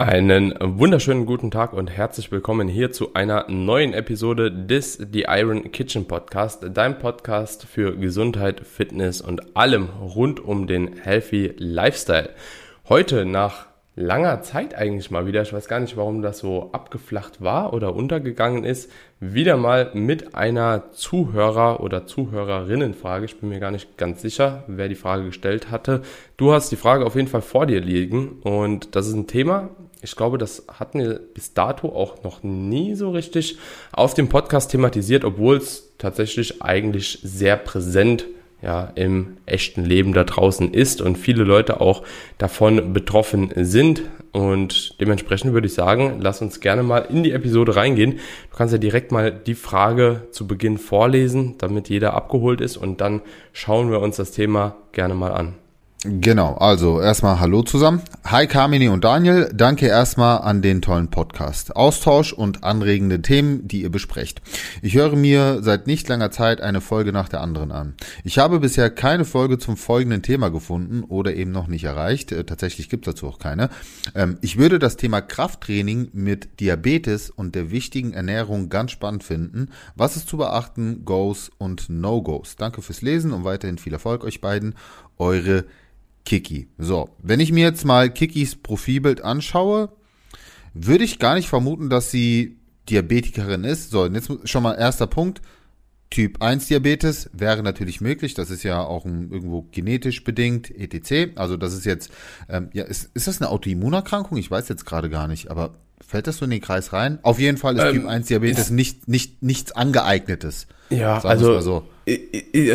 Einen wunderschönen guten Tag und herzlich willkommen hier zu einer neuen Episode des The Iron Kitchen Podcast, dein Podcast für Gesundheit, Fitness und allem rund um den Healthy Lifestyle. Heute nach langer Zeit eigentlich mal wieder, ich weiß gar nicht, warum das so abgeflacht war oder untergegangen ist, wieder mal mit einer Zuhörer- oder Zuhörerinnenfrage. Ich bin mir gar nicht ganz sicher, wer die Frage gestellt hatte. Du hast die Frage auf jeden Fall vor dir liegen und das ist ein Thema, ich glaube, das hatten wir bis dato auch noch nie so richtig auf dem Podcast thematisiert, obwohl es tatsächlich eigentlich sehr präsent ist ja, im echten Leben da draußen ist und viele Leute auch davon betroffen sind. Und dementsprechend würde ich sagen, lass uns gerne mal in die Episode reingehen. Du kannst ja direkt mal die Frage zu Beginn vorlesen, damit jeder abgeholt ist und dann schauen wir uns das Thema gerne mal an. Genau, also erstmal Hallo zusammen. Hi Carmini und Daniel, danke erstmal an den tollen Podcast. Austausch und anregende Themen, die ihr besprecht. Ich höre mir seit nicht langer Zeit eine Folge nach der anderen an. Ich habe bisher keine Folge zum folgenden Thema gefunden oder eben noch nicht erreicht. Äh, tatsächlich gibt es dazu auch keine. Ähm, ich würde das Thema Krafttraining mit Diabetes und der wichtigen Ernährung ganz spannend finden. Was ist zu beachten, Goes und No-Goes. Danke fürs Lesen und weiterhin viel Erfolg euch beiden. Eure Kiki. So, wenn ich mir jetzt mal Kikis Profilbild anschaue, würde ich gar nicht vermuten, dass sie Diabetikerin ist. So, und jetzt schon mal erster Punkt. Typ 1 Diabetes wäre natürlich möglich. Das ist ja auch ein, irgendwo genetisch bedingt, etc. Also das ist jetzt, ähm, ja, ist, ist das eine Autoimmunerkrankung? Ich weiß jetzt gerade gar nicht, aber fällt das so in den Kreis rein? Auf jeden Fall ist ähm, Typ 1 Diabetes nicht, nicht, nichts angeeignetes. Ja, also so.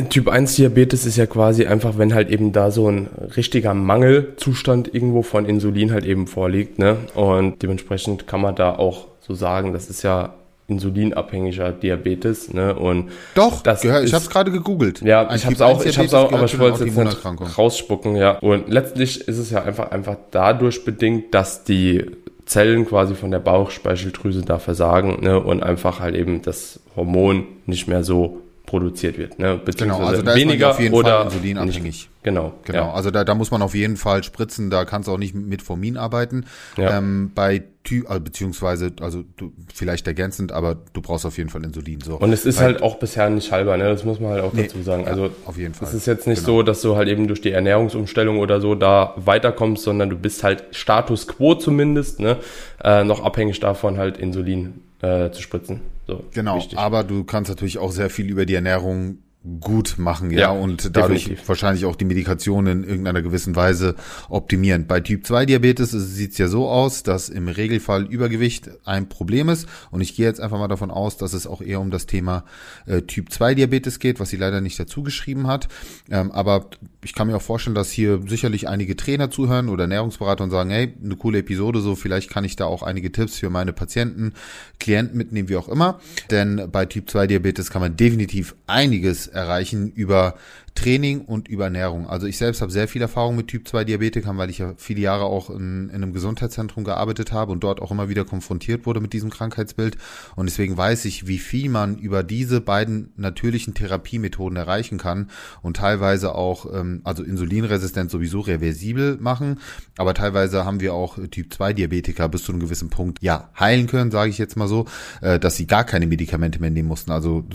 Typ 1 Diabetes ist ja quasi einfach, wenn halt eben da so ein richtiger Mangelzustand irgendwo von Insulin halt eben vorliegt, ne? Und dementsprechend kann man da auch so sagen, das ist ja insulinabhängiger Diabetes, ne? Und doch, das gehör, ich habe es gerade gegoogelt. Ja, Ein ich habe es auch, ich habe es auch, aber ich wollte es jetzt nicht rausspucken, ja. Und letztlich ist es ja einfach einfach dadurch bedingt, dass die Zellen quasi von der Bauchspeicheldrüse da versagen ne? und einfach halt eben das Hormon nicht mehr so produziert wird. Ne? Beziehungsweise genau, also da weniger ist man auf jeden oder Fall insulinabhängig. Genau. Genau. Ja. Also da, da muss man auf jeden Fall spritzen, da kannst du auch nicht mit Formin arbeiten. Ja. Ähm, bei Ty also, beziehungsweise, also du, vielleicht ergänzend, aber du brauchst auf jeden Fall Insulin. So. Und es ist Weil, halt auch bisher nicht halber, ne? Das muss man halt auch nee, dazu sagen. Also auf jeden Fall. Es ist jetzt nicht genau. so, dass du halt eben durch die Ernährungsumstellung oder so da weiterkommst, sondern du bist halt Status quo zumindest, ne? Äh, noch abhängig davon halt Insulin äh, zu spritzen. So, genau, wichtig. aber du kannst natürlich auch sehr viel über die Ernährung gut machen, ja, ja und dadurch definitiv. wahrscheinlich auch die Medikation in irgendeiner gewissen Weise optimieren. Bei Typ 2 Diabetes sieht es ja so aus, dass im Regelfall Übergewicht ein Problem ist und ich gehe jetzt einfach mal davon aus, dass es auch eher um das Thema äh, Typ 2 Diabetes geht, was sie leider nicht dazu geschrieben hat, ähm, aber ich kann mir auch vorstellen, dass hier sicherlich einige Trainer zuhören oder Ernährungsberater und sagen, hey, eine coole Episode, so vielleicht kann ich da auch einige Tipps für meine Patienten, Klienten mitnehmen, wie auch immer, denn bei Typ 2 Diabetes kann man definitiv einiges erreichen über Training und über Ernährung. Also ich selbst habe sehr viel Erfahrung mit Typ 2 Diabetikern, weil ich ja viele Jahre auch in, in einem Gesundheitszentrum gearbeitet habe und dort auch immer wieder konfrontiert wurde mit diesem Krankheitsbild. Und deswegen weiß ich, wie viel man über diese beiden natürlichen Therapiemethoden erreichen kann und teilweise auch, ähm, also Insulinresistenz sowieso reversibel machen, aber teilweise haben wir auch Typ 2 Diabetiker bis zu einem gewissen Punkt, ja, heilen können, sage ich jetzt mal so, äh, dass sie gar keine Medikamente mehr nehmen mussten. Also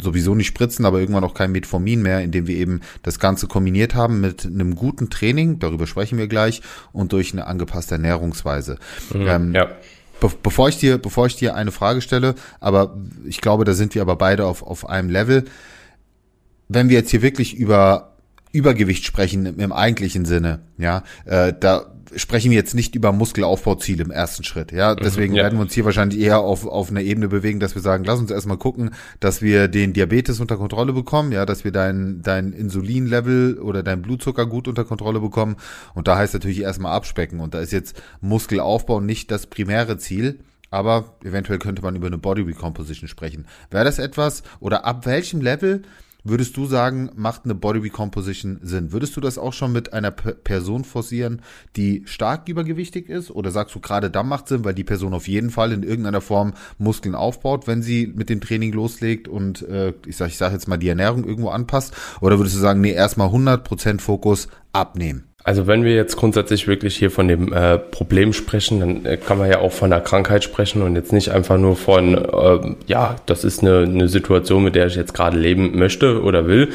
sowieso nicht spritzen, aber irgendwann auch kein Metformin mehr, indem wir wir eben das Ganze kombiniert haben mit einem guten Training, darüber sprechen wir gleich, und durch eine angepasste Ernährungsweise. Mhm, ähm, ja. Be bevor ich dir, bevor ich dir eine Frage stelle, aber ich glaube, da sind wir aber beide auf, auf einem Level. Wenn wir jetzt hier wirklich über Übergewicht sprechen im, im eigentlichen Sinne, ja, äh, da sprechen wir jetzt nicht über Muskelaufbauziele im ersten Schritt. Ja, mhm, deswegen ja. werden wir uns hier wahrscheinlich eher auf, auf einer Ebene bewegen, dass wir sagen, lass uns erstmal gucken, dass wir den Diabetes unter Kontrolle bekommen, ja, dass wir dein, dein Insulinlevel oder dein Blutzucker gut unter Kontrolle bekommen. Und da heißt natürlich erstmal abspecken. Und da ist jetzt Muskelaufbau nicht das primäre Ziel. Aber eventuell könnte man über eine Body Recomposition sprechen. Wäre das etwas oder ab welchem Level Würdest du sagen, macht eine Body Recomposition Sinn? Würdest du das auch schon mit einer P Person forcieren, die stark übergewichtig ist? Oder sagst du gerade dann macht Sinn, weil die Person auf jeden Fall in irgendeiner Form Muskeln aufbaut, wenn sie mit dem Training loslegt und äh, ich sag, ich sag jetzt mal die Ernährung irgendwo anpasst? Oder würdest du sagen, nee, erstmal 100% Fokus abnehmen? Also wenn wir jetzt grundsätzlich wirklich hier von dem äh, Problem sprechen, dann äh, kann man ja auch von der Krankheit sprechen und jetzt nicht einfach nur von, äh, ja, das ist eine, eine Situation, mit der ich jetzt gerade leben möchte oder will.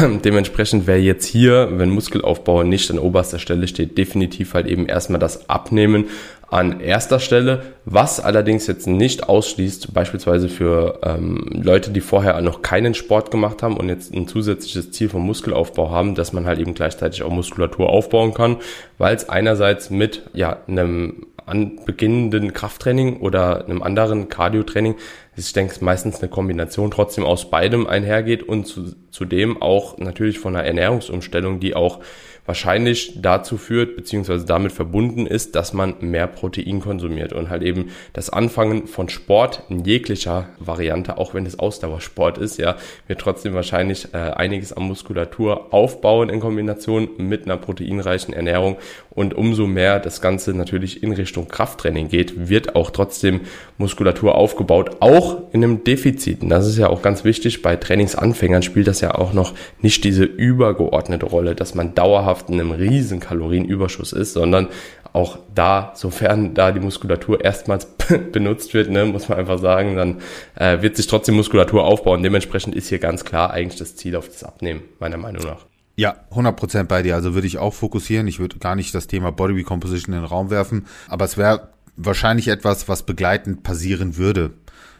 Ähm, dementsprechend wäre jetzt hier, wenn Muskelaufbau nicht an oberster Stelle steht, definitiv halt eben erstmal das Abnehmen an erster Stelle, was allerdings jetzt nicht ausschließt, beispielsweise für ähm, Leute, die vorher noch keinen Sport gemacht haben und jetzt ein zusätzliches Ziel vom Muskelaufbau haben, dass man halt eben gleichzeitig auch Muskulatur aufbauen kann, weil es einerseits mit ja einem an beginnenden Krafttraining oder einem anderen Cardio-Training, ich denke, meistens eine Kombination trotzdem aus beidem einhergeht und zu, zudem auch natürlich von einer Ernährungsumstellung, die auch wahrscheinlich dazu führt, beziehungsweise damit verbunden ist, dass man mehr Protein konsumiert und halt eben das Anfangen von Sport in jeglicher Variante, auch wenn es Ausdauersport ist, ja, wird trotzdem wahrscheinlich äh, einiges an Muskulatur aufbauen in Kombination mit einer proteinreichen Ernährung und umso mehr das Ganze natürlich in Richtung Krafttraining geht, wird auch trotzdem Muskulatur aufgebaut, auch in einem Defizit. Und das ist ja auch ganz wichtig. Bei Trainingsanfängern spielt das ja auch noch nicht diese übergeordnete Rolle, dass man dauerhaft dauerhaft in einem riesen Kalorienüberschuss ist, sondern auch da, sofern da die Muskulatur erstmals benutzt wird, ne, muss man einfach sagen, dann äh, wird sich trotzdem Muskulatur aufbauen. Dementsprechend ist hier ganz klar eigentlich das Ziel auf das Abnehmen, meiner Meinung nach. Ja, 100% bei dir. Also würde ich auch fokussieren. Ich würde gar nicht das Thema Body Recomposition in den Raum werfen, aber es wäre wahrscheinlich etwas, was begleitend passieren würde.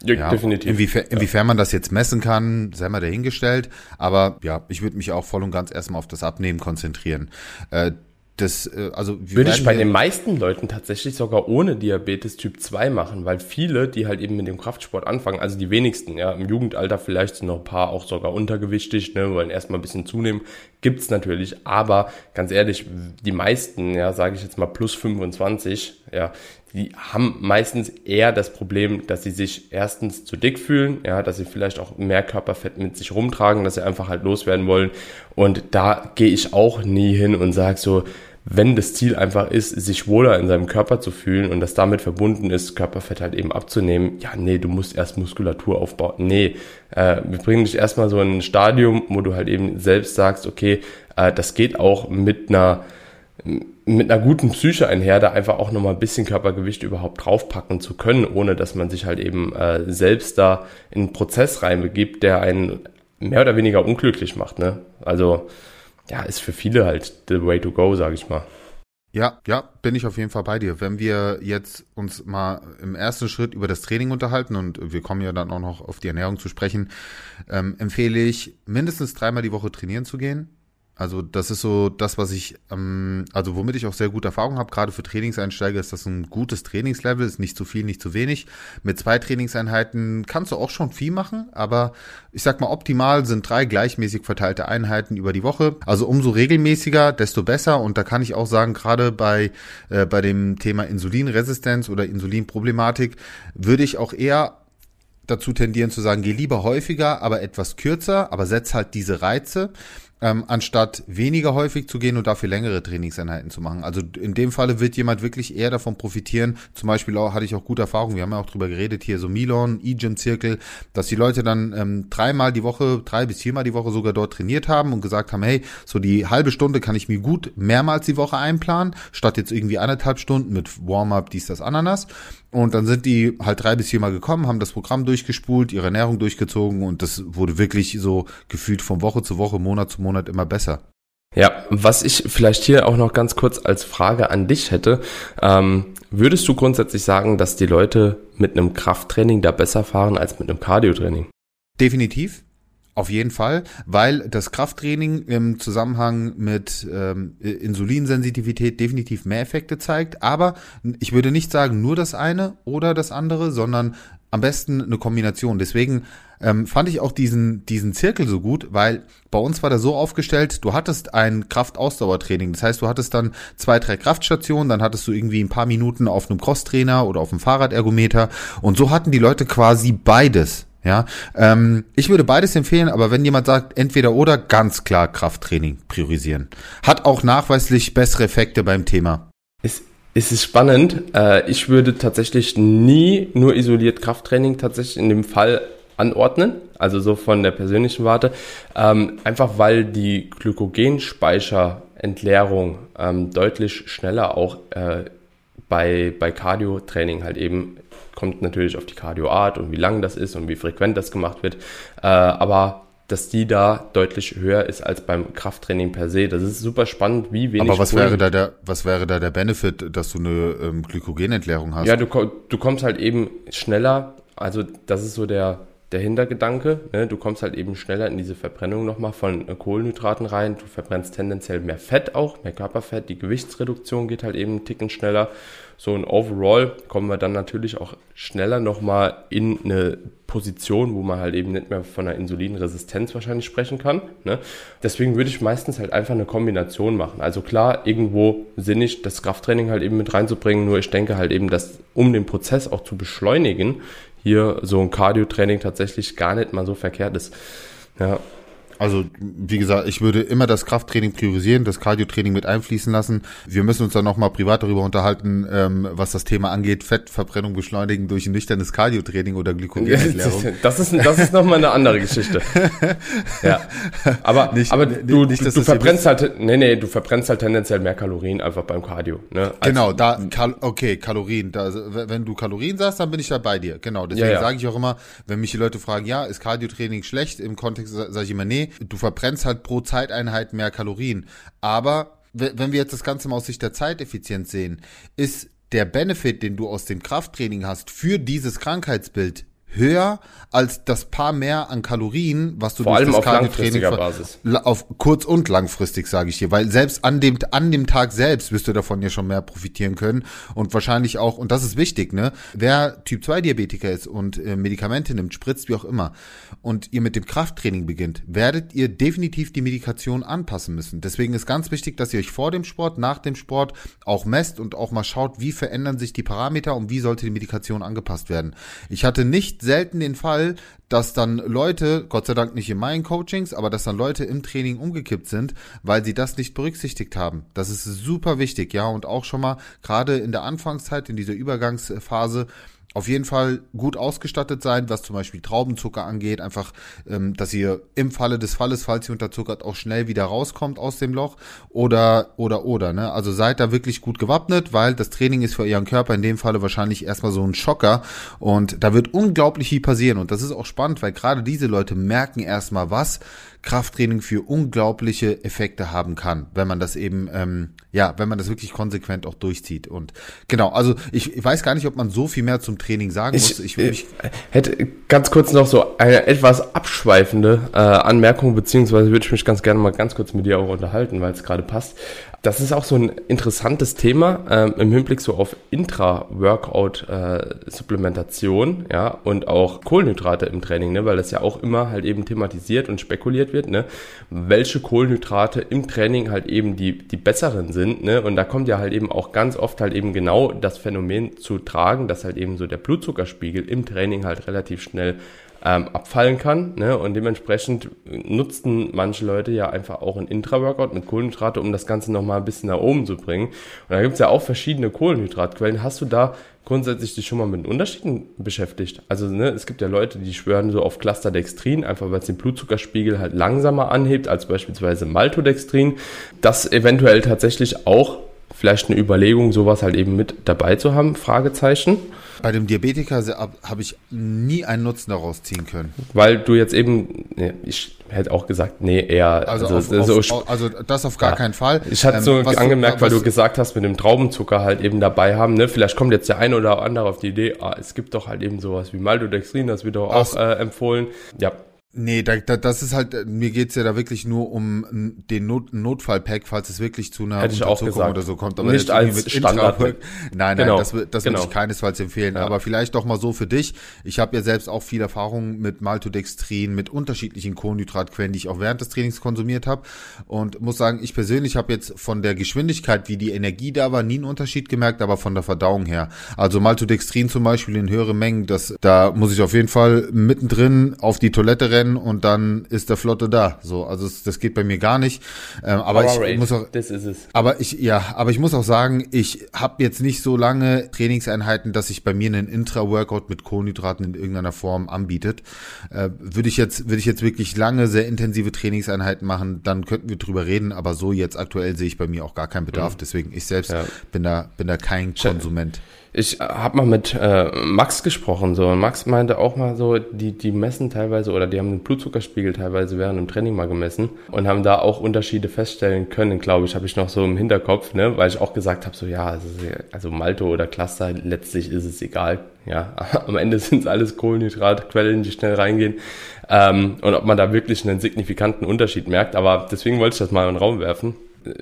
Ja, ja, definitiv. Inwiefern, inwiefern man das jetzt messen kann, sei mal dahingestellt. Aber ja, ich würde mich auch voll und ganz erstmal auf das Abnehmen konzentrieren. Äh, das, äh, also würde ich bei den meisten Leuten tatsächlich sogar ohne Diabetes Typ 2 machen, weil viele, die halt eben mit dem Kraftsport anfangen, also die wenigsten, ja, im Jugendalter vielleicht sind noch ein paar auch sogar untergewichtig, ne, wollen erstmal ein bisschen zunehmen, gibt's natürlich, aber ganz ehrlich, die meisten, ja, sage ich jetzt mal plus 25, ja, die haben meistens eher das Problem, dass sie sich erstens zu dick fühlen, ja, dass sie vielleicht auch mehr Körperfett mit sich rumtragen, dass sie einfach halt loswerden wollen. Und da gehe ich auch nie hin und sage so, wenn das Ziel einfach ist, sich wohler in seinem Körper zu fühlen und das damit verbunden ist, Körperfett halt eben abzunehmen, ja, nee, du musst erst Muskulatur aufbauen. Nee, äh, wir bringen dich erstmal so in ein Stadium, wo du halt eben selbst sagst, okay, äh, das geht auch mit einer mit einer guten Psyche einher, da einfach auch nochmal ein bisschen Körpergewicht überhaupt draufpacken zu können, ohne dass man sich halt eben äh, selbst da in einen Prozess reinbegibt, der einen mehr oder weniger unglücklich macht. Ne? Also ja, ist für viele halt the way to go, sage ich mal. Ja, ja, bin ich auf jeden Fall bei dir. Wenn wir jetzt uns mal im ersten Schritt über das Training unterhalten und wir kommen ja dann auch noch auf die Ernährung zu sprechen, ähm, empfehle ich mindestens dreimal die Woche trainieren zu gehen also das ist so das, was ich, ähm, also womit ich auch sehr gute Erfahrung habe, gerade für Trainingseinsteiger ist das ein gutes Trainingslevel, ist nicht zu viel, nicht zu wenig. Mit zwei Trainingseinheiten kannst du auch schon viel machen, aber ich sag mal, optimal sind drei gleichmäßig verteilte Einheiten über die Woche. Also umso regelmäßiger, desto besser. Und da kann ich auch sagen, gerade bei, äh, bei dem Thema Insulinresistenz oder Insulinproblematik würde ich auch eher dazu tendieren zu sagen, geh lieber häufiger, aber etwas kürzer, aber setz halt diese Reize ähm, anstatt weniger häufig zu gehen und dafür längere Trainingseinheiten zu machen. Also in dem Falle wird jemand wirklich eher davon profitieren. Zum Beispiel auch, hatte ich auch gute Erfahrungen, wir haben ja auch drüber geredet, hier so Milon, E-Gym-Zirkel, dass die Leute dann ähm, dreimal die Woche, drei bis viermal die Woche sogar dort trainiert haben und gesagt haben, hey, so die halbe Stunde kann ich mir gut mehrmals die Woche einplanen, statt jetzt irgendwie anderthalb Stunden mit Warm-up, dies, das, Ananas. Und dann sind die halt drei bis viermal gekommen, haben das Programm durchgespult, ihre Ernährung durchgezogen und das wurde wirklich so gefühlt von Woche zu Woche, Monat zu Monat immer besser. Ja, was ich vielleicht hier auch noch ganz kurz als Frage an dich hätte, ähm, würdest du grundsätzlich sagen, dass die Leute mit einem Krafttraining da besser fahren als mit einem Cardiotraining? Definitiv. Auf jeden Fall, weil das Krafttraining im Zusammenhang mit ähm, Insulinsensitivität definitiv mehr Effekte zeigt. Aber ich würde nicht sagen nur das eine oder das andere, sondern am besten eine Kombination. Deswegen ähm, fand ich auch diesen, diesen Zirkel so gut, weil bei uns war der so aufgestellt, du hattest ein Kraftausdauertraining. Das heißt, du hattest dann zwei, drei Kraftstationen, dann hattest du irgendwie ein paar Minuten auf einem Crosstrainer oder auf einem Fahrradergometer. Und so hatten die Leute quasi beides. Ja, ähm, ich würde beides empfehlen, aber wenn jemand sagt, entweder oder, ganz klar Krafttraining priorisieren. Hat auch nachweislich bessere Effekte beim Thema. Es, es ist spannend. Äh, ich würde tatsächlich nie nur isoliert Krafttraining tatsächlich in dem Fall anordnen, also so von der persönlichen Warte, ähm, einfach weil die Glykogenspeicher Entleerung ähm, deutlich schneller auch äh, bei, bei Cardio-Training halt eben, kommt natürlich auf die Cardio-Art und wie lang das ist und wie frequent das gemacht wird, äh, aber dass die da deutlich höher ist als beim Krafttraining per se. Das ist super spannend, wie wenig. Aber was wäre da der, was wäre da der Benefit, dass du eine ähm, Glykogenentleerung hast? Ja, du, du kommst halt eben schneller, also das ist so der, der Hintergedanke. Ne? Du kommst halt eben schneller in diese Verbrennung nochmal von äh, Kohlenhydraten rein. Du verbrennst tendenziell mehr Fett auch, mehr Körperfett. Die Gewichtsreduktion geht halt eben einen Ticken schneller. So und overall kommen wir dann natürlich auch schneller nochmal in eine Position, wo man halt eben nicht mehr von einer Insulinresistenz wahrscheinlich sprechen kann. Ne? Deswegen würde ich meistens halt einfach eine Kombination machen. Also klar, irgendwo sinnig das Krafttraining halt eben mit reinzubringen, nur ich denke halt eben, dass um den Prozess auch zu beschleunigen, hier so ein Cardio-Training tatsächlich gar nicht mal so verkehrt ist. Ja, also, wie gesagt, ich würde immer das Krafttraining priorisieren, das Cardiotraining mit einfließen lassen. Wir müssen uns dann nochmal privat darüber unterhalten, ähm, was das Thema angeht, Fettverbrennung beschleunigen durch ein nüchternes Cardiotraining oder Glykogenentleerung. Das ist, das ist nochmal eine andere Geschichte. ja. Aber, nicht, aber du, nicht, du, du verbrennst halt, nee, nee, du verbrennst halt tendenziell mehr Kalorien einfach beim Cardio. Ne? genau, da, Kal okay, Kalorien. Da, wenn du Kalorien sagst, dann bin ich da bei dir. Genau, deswegen ja, ja. sage ich auch immer, wenn mich die Leute fragen, ja, ist Cardiotraining schlecht? Im Kontext sage ich immer, nee, du verbrennst halt pro Zeiteinheit mehr Kalorien. Aber wenn wir jetzt das Ganze mal aus Sicht der Zeiteffizienz sehen, ist der Benefit, den du aus dem Krafttraining hast für dieses Krankheitsbild höher als das paar mehr an Kalorien, was du Vor durch allem das auf langfristiger Basis. Auf kurz und langfristig, sage ich dir, weil selbst an dem an dem Tag selbst wirst du davon ja schon mehr profitieren können und wahrscheinlich auch und das ist wichtig, ne? Wer Typ 2 Diabetiker ist und äh, Medikamente nimmt, spritzt wie auch immer und ihr mit dem Krafttraining beginnt, werdet ihr definitiv die Medikation anpassen müssen. Deswegen ist ganz wichtig, dass ihr euch vor dem Sport, nach dem Sport auch messt und auch mal schaut, wie verändern sich die Parameter und wie sollte die Medikation angepasst werden. Ich hatte nicht selten den Fall, dass dann Leute, Gott sei Dank nicht in meinen Coachings, aber dass dann Leute im Training umgekippt sind, weil sie das nicht berücksichtigt haben. Das ist super wichtig, ja, und auch schon mal gerade in der Anfangszeit, in dieser Übergangsphase, auf jeden Fall gut ausgestattet sein, was zum Beispiel Traubenzucker angeht. Einfach, ähm, dass ihr im Falle des Falles, falls ihr unterzuckert, auch schnell wieder rauskommt aus dem Loch. Oder, oder, oder. Ne? Also seid da wirklich gut gewappnet, weil das Training ist für euren Körper in dem Falle wahrscheinlich erstmal so ein Schocker. Und da wird unglaublich viel passieren. Und das ist auch spannend, weil gerade diese Leute merken erstmal was Krafttraining für unglaubliche Effekte haben kann, wenn man das eben, ähm, ja, wenn man das wirklich konsequent auch durchzieht. Und genau, also ich, ich weiß gar nicht, ob man so viel mehr zum Training sagen ich, muss. Ich, ich hätte ganz kurz noch so eine etwas abschweifende äh, Anmerkung, beziehungsweise würde ich mich ganz gerne mal ganz kurz mit dir auch unterhalten, weil es gerade passt. Das ist auch so ein interessantes Thema ähm, im Hinblick so auf Intra-Workout-Supplementation, äh, ja, und auch Kohlenhydrate im Training, ne, weil das ja auch immer halt eben thematisiert und spekuliert wird, ne, welche Kohlenhydrate im Training halt eben die, die besseren sind, ne, und da kommt ja halt eben auch ganz oft halt eben genau das Phänomen zu tragen, dass halt eben so der Blutzuckerspiegel im Training halt relativ schnell ähm, abfallen kann. Ne? Und dementsprechend nutzten manche Leute ja einfach auch ein Intra-Workout mit Kohlenhydrate, um das Ganze nochmal ein bisschen nach oben zu bringen. Und da gibt es ja auch verschiedene Kohlenhydratquellen. Hast du da grundsätzlich dich schon mal mit Unterschieden beschäftigt? Also ne, es gibt ja Leute, die schwören so auf Clusterdextrin, einfach weil es den Blutzuckerspiegel halt langsamer anhebt als beispielsweise Maltodextrin. Das eventuell tatsächlich auch vielleicht eine Überlegung, sowas halt eben mit dabei zu haben? Fragezeichen. Bei dem Diabetiker habe ich nie einen Nutzen daraus ziehen können. Weil du jetzt eben, ich hätte auch gesagt, nee, eher. Also, also, auf, so, auf, also das auf gar ja. keinen Fall. Ich hatte so ähm, angemerkt, du, weil du gesagt hast, mit dem Traubenzucker halt eben dabei haben, ne? Vielleicht kommt jetzt der eine oder andere auf die Idee, ah, es gibt doch halt eben sowas wie Maltodextrin, das wird doch auch äh, empfohlen. Ja, Nee, da, da, das ist halt, mir geht's ja da wirklich nur um den Not, Notfallpack, falls es wirklich zu einer Hätte Unterzuckung oder so kommt. Aber nicht als Standard. Nein, nein, genau. das, das genau. würde ich keinesfalls empfehlen. Ja. Aber vielleicht doch mal so für dich. Ich habe ja selbst auch viel Erfahrung mit Maltodextrin, mit unterschiedlichen Kohlenhydratquellen, die ich auch während des Trainings konsumiert habe. Und muss sagen, ich persönlich habe jetzt von der Geschwindigkeit, wie die Energie da war, nie einen Unterschied gemerkt, aber von der Verdauung her. Also Maltodextrin zum Beispiel in höhere Mengen, das, da muss ich auf jeden Fall mittendrin auf die Toilette rennen rennen und dann ist der Flotte da. So, also das, das geht bei mir gar nicht. Ähm, aber ich muss auch, das ist es. Aber ich, ja, aber ich muss auch sagen, ich habe jetzt nicht so lange Trainingseinheiten, dass sich bei mir einen Intra-Workout mit Kohlenhydraten in irgendeiner Form anbietet. Äh, würde ich jetzt, würde ich jetzt wirklich lange sehr intensive Trainingseinheiten machen, dann könnten wir drüber reden. Aber so jetzt aktuell sehe ich bei mir auch gar keinen Bedarf. Mhm. Deswegen ich selbst ja. bin da, bin da kein Konsument. Ich habe mal mit äh, Max gesprochen so. Und Max meinte auch mal so, die die messen teilweise oder die haben den Blutzuckerspiegel teilweise während dem Training mal gemessen und haben da auch Unterschiede feststellen können, glaube ich, habe ich noch so im Hinterkopf, ne, weil ich auch gesagt habe so ja, also, also Malto oder Cluster letztlich ist es egal, ja, am Ende sind es alles Kohlenhydratquellen, die schnell reingehen. Ähm, und ob man da wirklich einen signifikanten Unterschied merkt, aber deswegen wollte ich das mal in den Raum werfen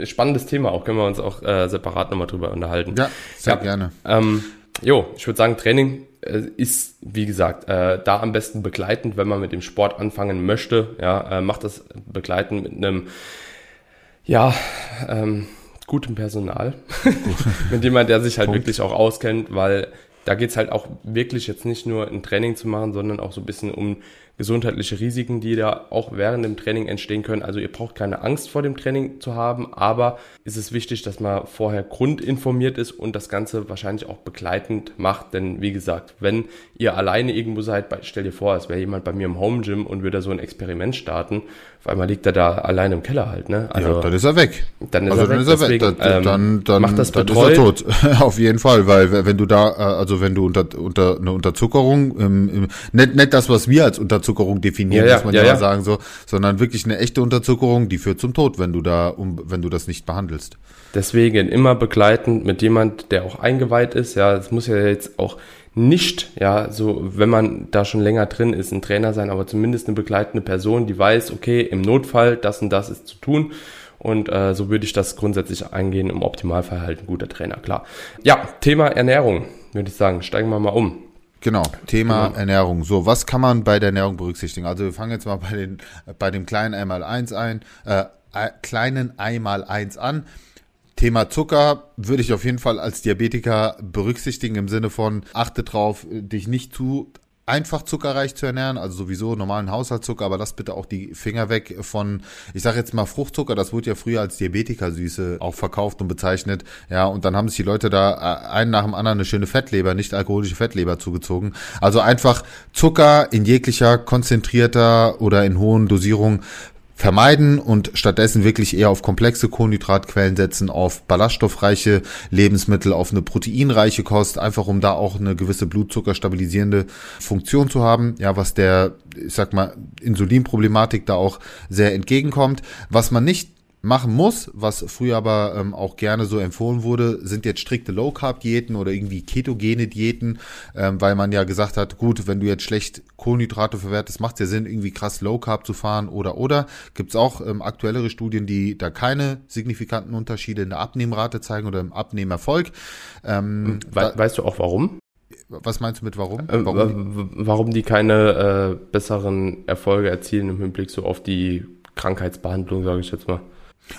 spannendes Thema auch, können wir uns auch äh, separat nochmal drüber unterhalten. Ja, sehr ja, gerne. Ähm, jo, ich würde sagen, Training äh, ist, wie gesagt, äh, da am besten begleitend, wenn man mit dem Sport anfangen möchte. Ja, äh, macht das begleitend mit einem, ja, ähm, gutem Personal. mit jemand, der sich halt Punkt. wirklich auch auskennt, weil da geht's halt auch wirklich jetzt nicht nur ein Training zu machen, sondern auch so ein bisschen um gesundheitliche Risiken, die da auch während dem Training entstehen können. Also ihr braucht keine Angst vor dem Training zu haben, aber ist es wichtig, dass man vorher grundinformiert ist und das Ganze wahrscheinlich auch begleitend macht. Denn wie gesagt, wenn ihr alleine irgendwo seid, stell dir vor, es wäre jemand bei mir im Home Gym und würde so ein Experiment starten, auf einmal liegt er da alleine im Keller halt, ne? Also, ja, dann ist er weg. Dann ist also er dann weg. Ist er Deswegen, weg. Dann, ähm, dann, dann, macht das dann ist er tot. Auf jeden Fall, weil wenn du da, äh, also wenn du unter, unter eine Unterzuckerung, ähm, nicht, nicht das, was wir als Unterzuckerung definieren, ja, ja, muss man ja, ja, sagen, so, sondern wirklich eine echte Unterzuckerung, die führt zum Tod, wenn du da, um, wenn du das nicht behandelst. Deswegen immer begleitend mit jemand, der auch eingeweiht ist. Ja, es muss ja jetzt auch nicht, ja, so, wenn man da schon länger drin ist, ein Trainer sein, aber zumindest eine begleitende Person, die weiß, okay, im Notfall das und das ist zu tun. Und äh, so würde ich das grundsätzlich eingehen. Im Optimalfall halt ein guter Trainer, klar. Ja, Thema Ernährung, würde ich sagen. Steigen wir mal um. Genau, Thema genau. Ernährung. So, was kann man bei der Ernährung berücksichtigen? Also wir fangen jetzt mal bei den bei dem kleinen einmal eins ein, äh, kleinen einmal eins an. Thema Zucker würde ich auf jeden Fall als Diabetiker berücksichtigen im Sinne von achte drauf, dich nicht zu einfach zuckerreich zu ernähren, also sowieso normalen Haushaltszucker, aber lass bitte auch die Finger weg von, ich sage jetzt mal Fruchtzucker, das wurde ja früher als Diabetikersüße auch verkauft und bezeichnet, ja, und dann haben sich die Leute da äh, einen nach dem anderen eine schöne Fettleber, nicht alkoholische Fettleber zugezogen. Also einfach Zucker in jeglicher konzentrierter oder in hohen Dosierungen vermeiden und stattdessen wirklich eher auf komplexe Kohlenhydratquellen setzen, auf ballaststoffreiche Lebensmittel, auf eine proteinreiche Kost, einfach um da auch eine gewisse blutzuckerstabilisierende Funktion zu haben, ja, was der, ich sag mal, Insulinproblematik da auch sehr entgegenkommt. Was man nicht machen muss, was früher aber ähm, auch gerne so empfohlen wurde, sind jetzt strikte Low Carb Diäten oder irgendwie ketogene Diäten, ähm, weil man ja gesagt hat, gut, wenn du jetzt schlecht Kohlenhydrate verwertest, macht es ja Sinn, irgendwie krass Low Carb zu fahren oder oder. Gibt es auch ähm, aktuellere Studien, die da keine signifikanten Unterschiede in der Abnehmrate zeigen oder im Abnehmerfolg. Ähm, We da, weißt du auch warum? Was meinst du mit warum? Äh, warum, die, warum die keine äh, besseren Erfolge erzielen im Hinblick so auf die Krankheitsbehandlung, sage ich jetzt mal?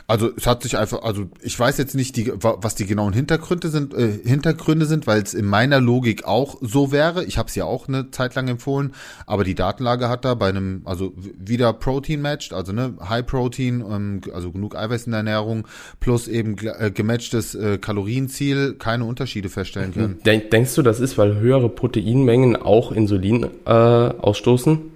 Also es hat sich einfach, also ich weiß jetzt nicht, die, was die genauen Hintergründe sind, äh, Hintergründe sind, weil es in meiner Logik auch so wäre. Ich habe es ja auch eine Zeit lang empfohlen, aber die Datenlage hat da bei einem, also wieder Protein matched, also ne High Protein, ähm, also genug Eiweiß in der Ernährung plus eben äh, gematchtes äh, Kalorienziel keine Unterschiede feststellen können. Denk, denkst du, das ist, weil höhere Proteinmengen auch Insulin äh, ausstoßen?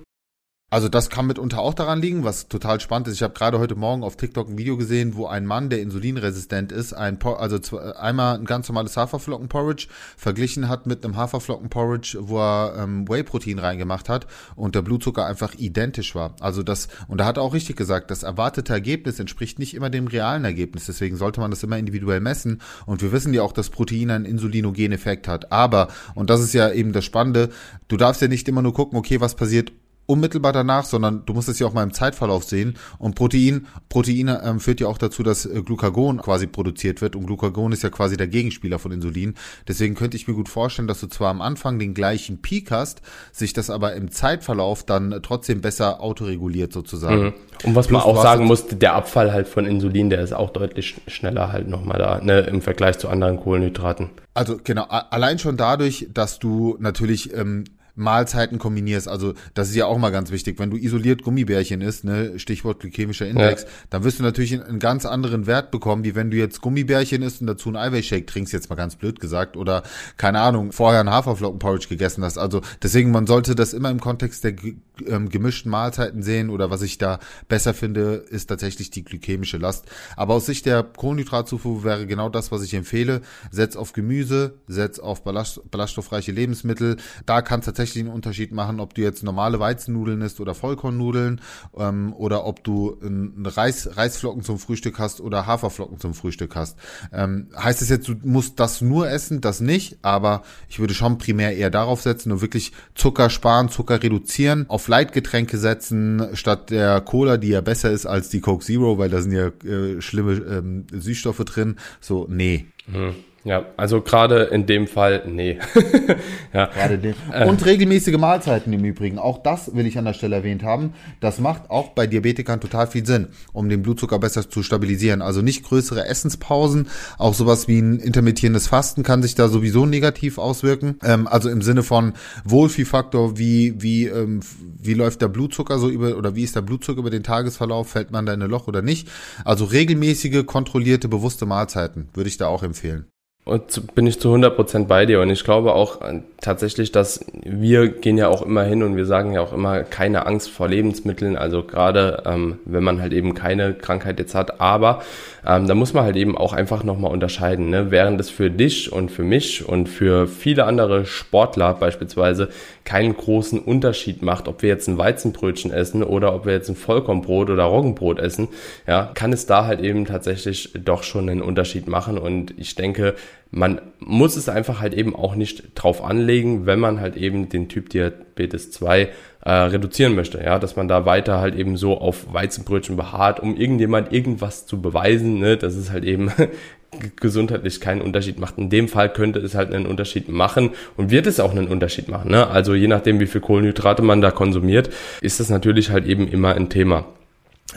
Also das kann mitunter auch daran liegen, was total spannend ist. Ich habe gerade heute Morgen auf TikTok ein Video gesehen, wo ein Mann, der insulinresistent ist, ein also einmal ein ganz normales Haferflockenporridge verglichen hat mit einem Haferflockenporridge, wo er ähm, Whey-Protein reingemacht hat und der Blutzucker einfach identisch war. Also das und da hat er auch richtig gesagt, das erwartete Ergebnis entspricht nicht immer dem realen Ergebnis. Deswegen sollte man das immer individuell messen. Und wir wissen ja auch, dass Protein einen insulinogen Effekt hat. Aber und das ist ja eben das Spannende, du darfst ja nicht immer nur gucken, okay, was passiert unmittelbar danach, sondern du musst es ja auch mal im Zeitverlauf sehen. Und Protein, Proteine ähm, führt ja auch dazu, dass äh, Glucagon quasi produziert wird. Und Glucagon ist ja quasi der Gegenspieler von Insulin. Deswegen könnte ich mir gut vorstellen, dass du zwar am Anfang den gleichen Peak hast, sich das aber im Zeitverlauf dann trotzdem besser autoreguliert sozusagen. Mhm. Und was Plus, man auch sagen muss, der Abfall halt von Insulin, der ist auch deutlich schneller halt nochmal da, ne, im Vergleich zu anderen Kohlenhydraten. Also genau, allein schon dadurch, dass du natürlich ähm, Mahlzeiten kombinierst, also das ist ja auch mal ganz wichtig, wenn du isoliert Gummibärchen isst, ne, Stichwort glykämischer Index, ja. dann wirst du natürlich einen ganz anderen Wert bekommen, wie wenn du jetzt Gummibärchen isst und dazu einen Eiweißshake trinkst, jetzt mal ganz blöd gesagt, oder keine Ahnung, vorher einen Haferflockenporridge gegessen hast. Also deswegen, man sollte das immer im Kontext der ähm, gemischten Mahlzeiten sehen oder was ich da besser finde, ist tatsächlich die glykämische Last. Aber aus Sicht der Kohlenhydratzufuhr wäre genau das, was ich empfehle. Setz auf Gemüse, setz auf ballast, ballaststoffreiche Lebensmittel. Da kann es tatsächlich einen Unterschied machen, ob du jetzt normale Weizennudeln isst oder Vollkornnudeln ähm, oder ob du Reis, Reisflocken zum Frühstück hast oder Haferflocken zum Frühstück hast. Ähm, heißt es jetzt, du musst das nur essen, das nicht, aber ich würde schon primär eher darauf setzen und wirklich Zucker sparen, Zucker reduzieren, auf Leitgetränke setzen, statt der Cola, die ja besser ist als die Coke Zero, weil da sind ja äh, schlimme ähm, Süßstoffe drin. So, nee. Mhm. Ja, also gerade in dem Fall, nee. ja. Äh. Und regelmäßige Mahlzeiten im Übrigen. Auch das will ich an der Stelle erwähnt haben. Das macht auch bei Diabetikern total viel Sinn, um den Blutzucker besser zu stabilisieren. Also nicht größere Essenspausen. Auch sowas wie ein intermittierendes Fasten kann sich da sowieso negativ auswirken. Ähm, also im Sinne von Wohlfühlfaktor, wie, wie, ähm, wie läuft der Blutzucker so über, oder wie ist der Blutzucker über den Tagesverlauf? Fällt man da in ein Loch oder nicht? Also regelmäßige, kontrollierte, bewusste Mahlzeiten würde ich da auch empfehlen. Und bin ich zu 100% bei dir. Und ich glaube auch tatsächlich, dass wir gehen ja auch immer hin und wir sagen ja auch immer keine Angst vor Lebensmitteln, also gerade ähm, wenn man halt eben keine Krankheit jetzt hat, aber ähm, da muss man halt eben auch einfach nochmal unterscheiden, ne? während es für dich und für mich und für viele andere Sportler beispielsweise keinen großen Unterschied macht, ob wir jetzt ein Weizenbrötchen essen oder ob wir jetzt ein Vollkornbrot oder Roggenbrot essen, ja, kann es da halt eben tatsächlich doch schon einen Unterschied machen. Und ich denke, man muss es einfach halt eben auch nicht drauf anlegen, wenn man halt eben den Typ Diabetes 2 äh, reduzieren möchte, ja, dass man da weiter halt eben so auf Weizenbrötchen beharrt, um irgendjemand irgendwas zu beweisen, ne, dass es halt eben gesundheitlich keinen Unterschied macht. In dem Fall könnte es halt einen Unterschied machen und wird es auch einen Unterschied machen. Ne? Also je nachdem, wie viel Kohlenhydrate man da konsumiert, ist das natürlich halt eben immer ein Thema.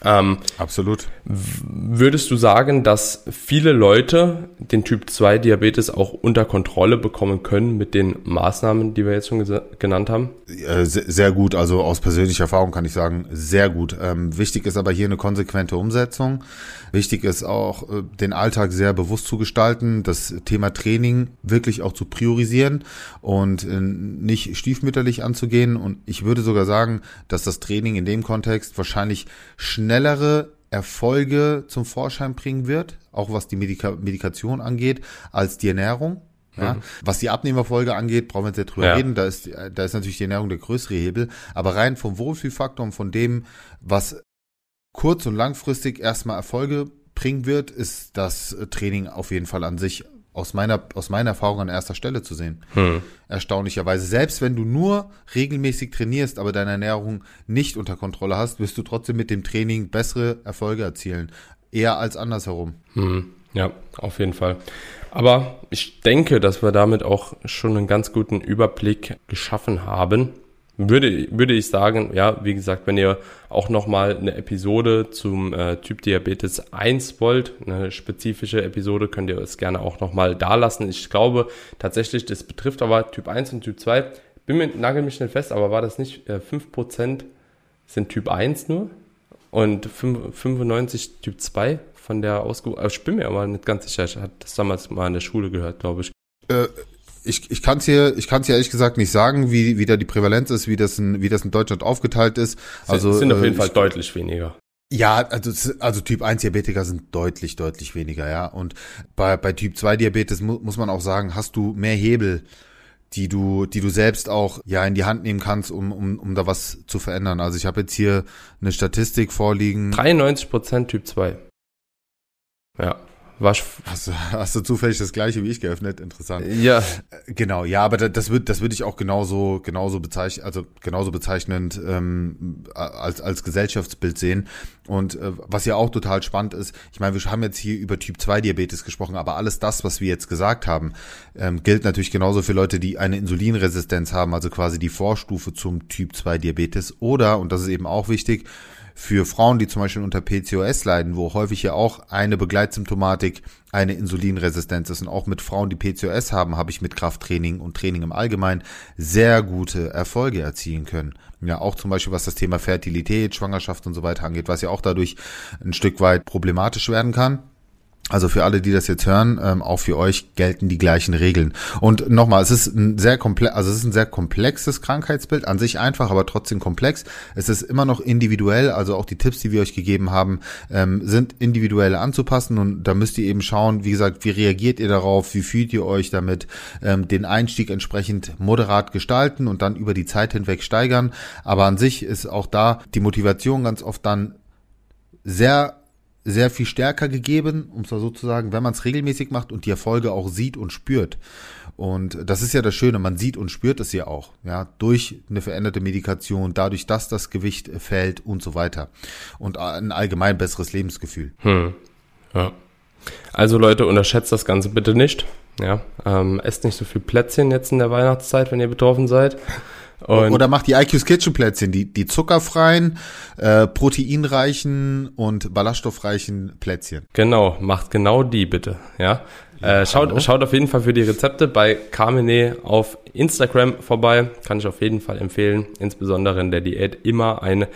Ähm, Absolut. Würdest du sagen, dass viele Leute den Typ 2 Diabetes auch unter Kontrolle bekommen können mit den Maßnahmen, die wir jetzt schon genannt haben? Sehr gut. Also aus persönlicher Erfahrung kann ich sagen, sehr gut. Ähm, wichtig ist aber hier eine konsequente Umsetzung. Wichtig ist auch, äh, den Alltag sehr bewusst zu gestalten, das Thema Training wirklich auch zu priorisieren und äh, nicht stiefmütterlich anzugehen. Und ich würde sogar sagen, dass das Training in dem Kontext wahrscheinlich schnellere Erfolge zum Vorschein bringen wird, auch was die Medika Medikation angeht, als die Ernährung. Ja, mhm. Was die Abnehmerfolge angeht, brauchen wir jetzt nicht drüber ja. reden. Da ist, da ist natürlich die Ernährung der größere Hebel. Aber rein vom Wohlfühlfaktor und von dem, was kurz- und langfristig erstmal Erfolge bringen wird, ist das Training auf jeden Fall an sich aus meiner, aus meiner Erfahrung an erster Stelle zu sehen. Hm. Erstaunlicherweise. Selbst wenn du nur regelmäßig trainierst, aber deine Ernährung nicht unter Kontrolle hast, wirst du trotzdem mit dem Training bessere Erfolge erzielen. Eher als andersherum. Hm. Ja, auf jeden Fall. Aber ich denke, dass wir damit auch schon einen ganz guten Überblick geschaffen haben würde, würde ich sagen, ja, wie gesagt, wenn ihr auch nochmal eine Episode zum äh, Typ Diabetes 1 wollt, eine spezifische Episode, könnt ihr es gerne auch nochmal da lassen. Ich glaube tatsächlich, das betrifft aber Typ 1 und Typ 2. Bin mir, nagel mich nicht fest, aber war das nicht äh, 5% sind Typ 1 nur und 5, 95 Typ 2 von der Ausgabe? Ich bin mir aber nicht ganz sicher, ich hatte das damals mal in der Schule gehört, glaube ich. Äh, ich, ich kann es hier, ich kann es ehrlich gesagt nicht sagen, wie, wie da die Prävalenz ist, wie das in, wie das in Deutschland aufgeteilt ist. Also sind auf jeden äh, Fall deutlich weniger. Ja, also, also Typ 1 Diabetiker sind deutlich, deutlich weniger, ja. Und bei, bei Typ 2 Diabetes mu muss man auch sagen, hast du mehr Hebel, die du, die du selbst auch ja in die Hand nehmen kannst, um, um, um da was zu verändern. Also ich habe jetzt hier eine Statistik vorliegen. 93 Prozent Typ 2. Ja. Was hast, du, hast du zufällig das gleiche wie ich geöffnet? Interessant. Ja. Äh, genau, ja, aber das wird, das würde ich auch genauso, genauso bezeichnen, also genauso bezeichnend ähm, als als Gesellschaftsbild sehen. Und äh, was ja auch total spannend ist, ich meine, wir haben jetzt hier über Typ 2 Diabetes gesprochen, aber alles das, was wir jetzt gesagt haben, ähm, gilt natürlich genauso für Leute, die eine Insulinresistenz haben, also quasi die Vorstufe zum Typ 2 Diabetes. Oder, und das ist eben auch wichtig, für Frauen, die zum Beispiel unter PCOS leiden, wo häufig ja auch eine Begleitsymptomatik eine Insulinresistenz ist. Und auch mit Frauen, die PCOS haben, habe ich mit Krafttraining und Training im Allgemeinen sehr gute Erfolge erzielen können. Ja, auch zum Beispiel was das Thema Fertilität, Schwangerschaft und so weiter angeht, was ja auch dadurch ein Stück weit problematisch werden kann. Also für alle, die das jetzt hören, ähm, auch für euch gelten die gleichen Regeln. Und nochmal, es ist ein sehr komplex, also es ist ein sehr komplexes Krankheitsbild, an sich einfach, aber trotzdem komplex. Es ist immer noch individuell, also auch die Tipps, die wir euch gegeben haben, ähm, sind individuell anzupassen und da müsst ihr eben schauen, wie gesagt, wie reagiert ihr darauf, wie fühlt ihr euch damit, ähm, den Einstieg entsprechend moderat gestalten und dann über die Zeit hinweg steigern. Aber an sich ist auch da die Motivation ganz oft dann sehr sehr viel stärker gegeben, um es so zu sagen, wenn man es regelmäßig macht und die Erfolge auch sieht und spürt. Und das ist ja das Schöne, man sieht und spürt es ja auch, ja, durch eine veränderte Medikation, dadurch, dass das Gewicht fällt und so weiter. Und ein allgemein besseres Lebensgefühl. Hm. Ja. Also Leute, unterschätzt das Ganze bitte nicht. Ja, ähm, esst nicht so viel Plätzchen jetzt in der Weihnachtszeit, wenn ihr betroffen seid. Und Oder macht die IQ's Kitchen Plätzchen, die, die zuckerfreien, äh, proteinreichen und ballaststoffreichen Plätzchen. Genau, macht genau die bitte, ja. ja äh, schaut, schaut auf jeden Fall für die Rezepte bei Carmine auf Instagram vorbei. Kann ich auf jeden Fall empfehlen. Insbesondere in der Diät immer eine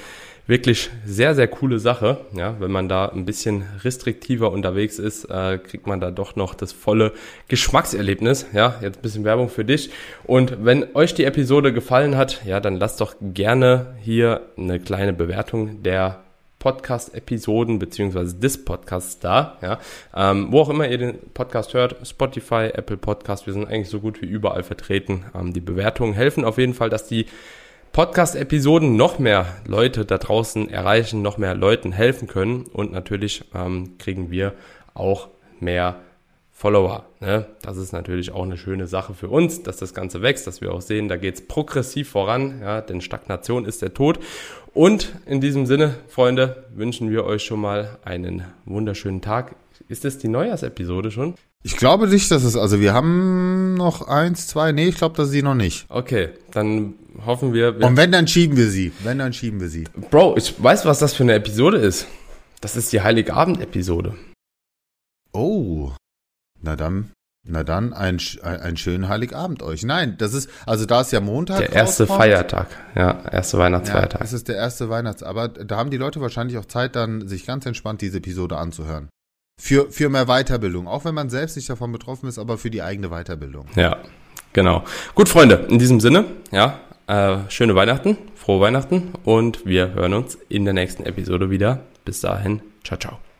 wirklich sehr, sehr coole Sache. Ja, wenn man da ein bisschen restriktiver unterwegs ist, äh, kriegt man da doch noch das volle Geschmackserlebnis. Ja, jetzt ein bisschen Werbung für dich. Und wenn euch die Episode gefallen hat, ja, dann lasst doch gerne hier eine kleine Bewertung der Podcast-Episoden beziehungsweise des Podcasts da, ja, ähm, wo auch immer ihr den Podcast hört, Spotify, Apple Podcast, wir sind eigentlich so gut wie überall vertreten. Ähm, die Bewertungen helfen auf jeden Fall, dass die Podcast-Episoden noch mehr Leute da draußen erreichen, noch mehr Leuten helfen können und natürlich ähm, kriegen wir auch mehr Follower. Ne? Das ist natürlich auch eine schöne Sache für uns, dass das Ganze wächst, dass wir auch sehen, da geht es progressiv voran, ja, denn Stagnation ist der Tod. Und in diesem Sinne, Freunde, wünschen wir euch schon mal einen wunderschönen Tag. Ist das die Neujahrsepisode schon? Ich glaube nicht, dass es, also wir haben noch eins, zwei, nee, ich glaube, dass sie noch nicht. Okay, dann hoffen wir, wir. Und wenn, dann schieben wir sie. Wenn, dann schieben wir sie. Bro, ich weiß, was das für eine Episode ist. Das ist die Heiligabend-Episode. Oh. Na dann, na dann, ein, ein, ein schönen Heiligabend euch. Nein, das ist, also da ist ja Montag. Der erste rauskommt. Feiertag, ja, erste Weihnachtsfeiertag. Ja, das ist der erste Weihnachts, aber da haben die Leute wahrscheinlich auch Zeit, dann sich ganz entspannt diese Episode anzuhören. Für, für mehr Weiterbildung, auch wenn man selbst nicht davon betroffen ist, aber für die eigene Weiterbildung. Ja, genau. Gut, Freunde, in diesem Sinne, ja, äh, schöne Weihnachten, frohe Weihnachten und wir hören uns in der nächsten Episode wieder. Bis dahin, ciao, ciao.